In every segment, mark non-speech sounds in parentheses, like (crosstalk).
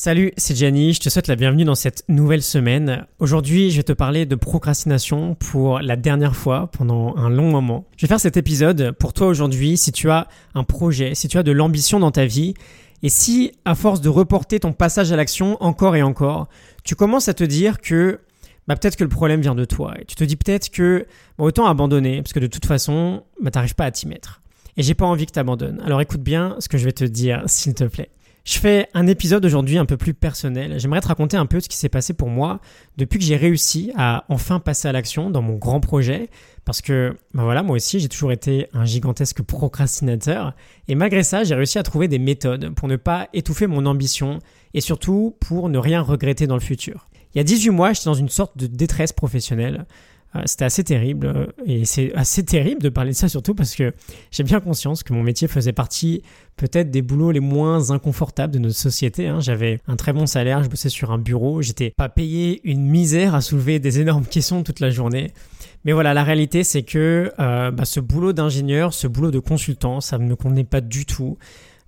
Salut, c'est Gianni, je te souhaite la bienvenue dans cette nouvelle semaine. Aujourd'hui, je vais te parler de procrastination pour la dernière fois pendant un long moment. Je vais faire cet épisode pour toi aujourd'hui si tu as un projet, si tu as de l'ambition dans ta vie et si, à force de reporter ton passage à l'action encore et encore, tu commences à te dire que bah, peut-être que le problème vient de toi et tu te dis peut-être que bah, autant abandonner parce que de toute façon, bah, t'arrives pas à t'y mettre. Et j'ai pas envie que tu abandonnes. Alors écoute bien ce que je vais te dire, s'il te plaît. Je fais un épisode aujourd'hui un peu plus personnel. J'aimerais te raconter un peu ce qui s'est passé pour moi depuis que j'ai réussi à enfin passer à l'action dans mon grand projet. Parce que, ben voilà, moi aussi, j'ai toujours été un gigantesque procrastinateur. Et malgré ça, j'ai réussi à trouver des méthodes pour ne pas étouffer mon ambition et surtout pour ne rien regretter dans le futur. Il y a 18 mois, j'étais dans une sorte de détresse professionnelle. Euh, c'était assez terrible euh, et c'est assez terrible de parler de ça surtout parce que j'ai bien conscience que mon métier faisait partie peut-être des boulots les moins inconfortables de notre société. Hein. J'avais un très bon salaire, je bossais sur un bureau, j'étais pas payé une misère à soulever des énormes (laughs) questions toute la journée. Mais voilà, la réalité c'est que euh, bah, ce boulot d'ingénieur, ce boulot de consultant, ça ne me convenait pas du tout.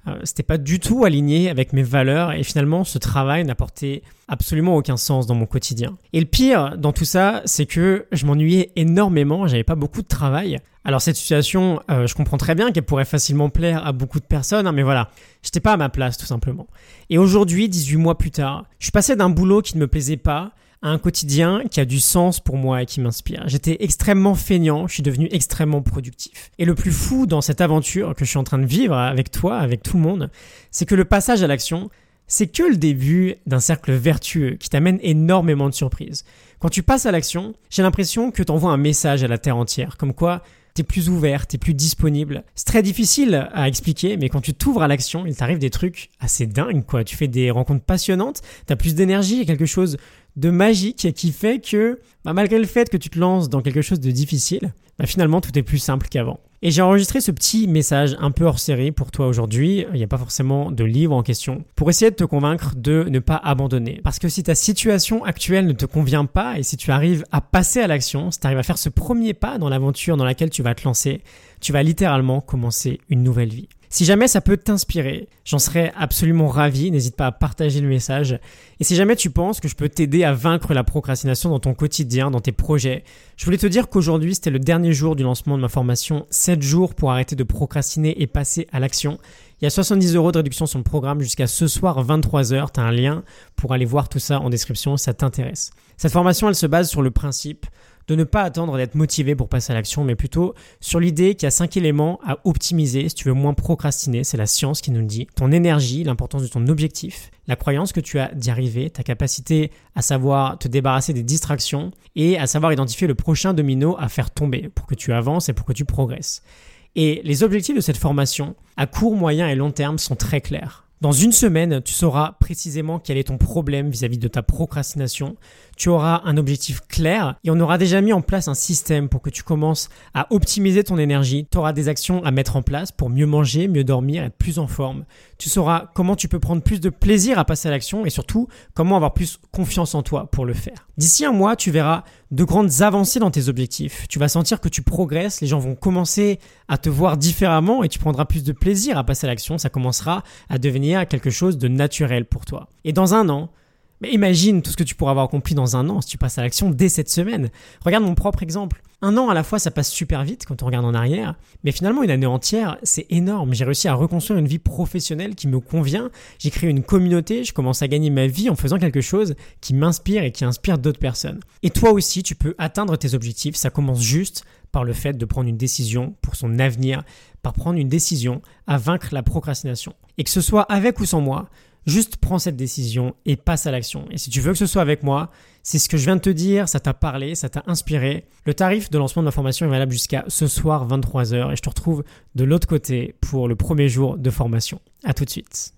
Euh, c'était pas du tout aligné avec mes valeurs et finalement ce travail n'apportait absolument aucun sens dans mon quotidien. Et le pire dans tout ça, c'est que je m'ennuyais énormément, j'avais pas beaucoup de travail. Alors cette situation, euh, je comprends très bien qu'elle pourrait facilement plaire à beaucoup de personnes, hein, mais voilà, j'étais pas à ma place tout simplement. Et aujourd'hui, 18 mois plus tard, je suis passé d'un boulot qui ne me plaisait pas un quotidien qui a du sens pour moi et qui m'inspire. J'étais extrêmement feignant, je suis devenu extrêmement productif. Et le plus fou dans cette aventure que je suis en train de vivre avec toi, avec tout le monde, c'est que le passage à l'action, c'est que le début d'un cercle vertueux qui t'amène énormément de surprises. Quand tu passes à l'action, j'ai l'impression que tu envoies un message à la Terre entière, comme quoi t'es plus ouvert, t'es plus disponible. C'est très difficile à expliquer, mais quand tu t'ouvres à l'action, il t'arrive des trucs assez dingues, quoi. Tu fais des rencontres passionnantes, t'as plus d'énergie, quelque chose de magique qui fait que, bah, malgré le fait que tu te lances dans quelque chose de difficile, bah, finalement tout est plus simple qu'avant. Et j'ai enregistré ce petit message un peu hors série pour toi aujourd'hui. Il n'y a pas forcément de livre en question. Pour essayer de te convaincre de ne pas abandonner. Parce que si ta situation actuelle ne te convient pas et si tu arrives à passer à l'action, si tu arrives à faire ce premier pas dans l'aventure dans laquelle tu vas te lancer, tu vas littéralement commencer une nouvelle vie. Si jamais ça peut t'inspirer, j'en serais absolument ravi. N'hésite pas à partager le message. Et si jamais tu penses que je peux t'aider à vaincre la procrastination dans ton quotidien, dans tes projets, je voulais te dire qu'aujourd'hui c'était le dernier jour du lancement de ma formation 7 jours pour arrêter de procrastiner et passer à l'action. Il y a 70 euros de réduction sur le programme jusqu'à ce soir 23h. Tu as un lien pour aller voir tout ça en description si ça t'intéresse. Cette formation, elle se base sur le principe de ne pas attendre d'être motivé pour passer à l'action, mais plutôt sur l'idée qu'il y a cinq éléments à optimiser si tu veux moins procrastiner. C'est la science qui nous le dit. Ton énergie, l'importance de ton objectif, la croyance que tu as d'y arriver, ta capacité à savoir te débarrasser des distractions et à savoir identifier le prochain domino à faire tomber pour que tu avances et pour que tu progresses. Et les objectifs de cette formation, à court, moyen et long terme, sont très clairs. Dans une semaine, tu sauras précisément quel est ton problème vis-à-vis de ta procrastination. Tu auras un objectif clair et on aura déjà mis en place un système pour que tu commences à optimiser ton énergie. Tu auras des actions à mettre en place pour mieux manger, mieux dormir, être plus en forme. Tu sauras comment tu peux prendre plus de plaisir à passer à l'action et surtout comment avoir plus confiance en toi pour le faire. D'ici un mois, tu verras de grandes avancées dans tes objectifs. Tu vas sentir que tu progresses, les gens vont commencer à te voir différemment et tu prendras plus de plaisir à passer à l'action. Ça commencera à devenir quelque chose de naturel pour toi. Et dans un an, mais imagine tout ce que tu pourras avoir accompli dans un an si tu passes à l'action dès cette semaine. Regarde mon propre exemple. Un an à la fois, ça passe super vite quand on regarde en arrière, mais finalement une année entière, c'est énorme. J'ai réussi à reconstruire une vie professionnelle qui me convient. J'ai créé une communauté, je commence à gagner ma vie en faisant quelque chose qui m'inspire et qui inspire d'autres personnes. Et toi aussi, tu peux atteindre tes objectifs. Ça commence juste par le fait de prendre une décision pour son avenir, par prendre une décision à vaincre la procrastination. Et que ce soit avec ou sans moi, Juste prends cette décision et passe à l'action. Et si tu veux que ce soit avec moi, c'est ce que je viens de te dire, ça t'a parlé, ça t'a inspiré. Le tarif de lancement de ma formation est valable jusqu'à ce soir 23h et je te retrouve de l'autre côté pour le premier jour de formation. À tout de suite.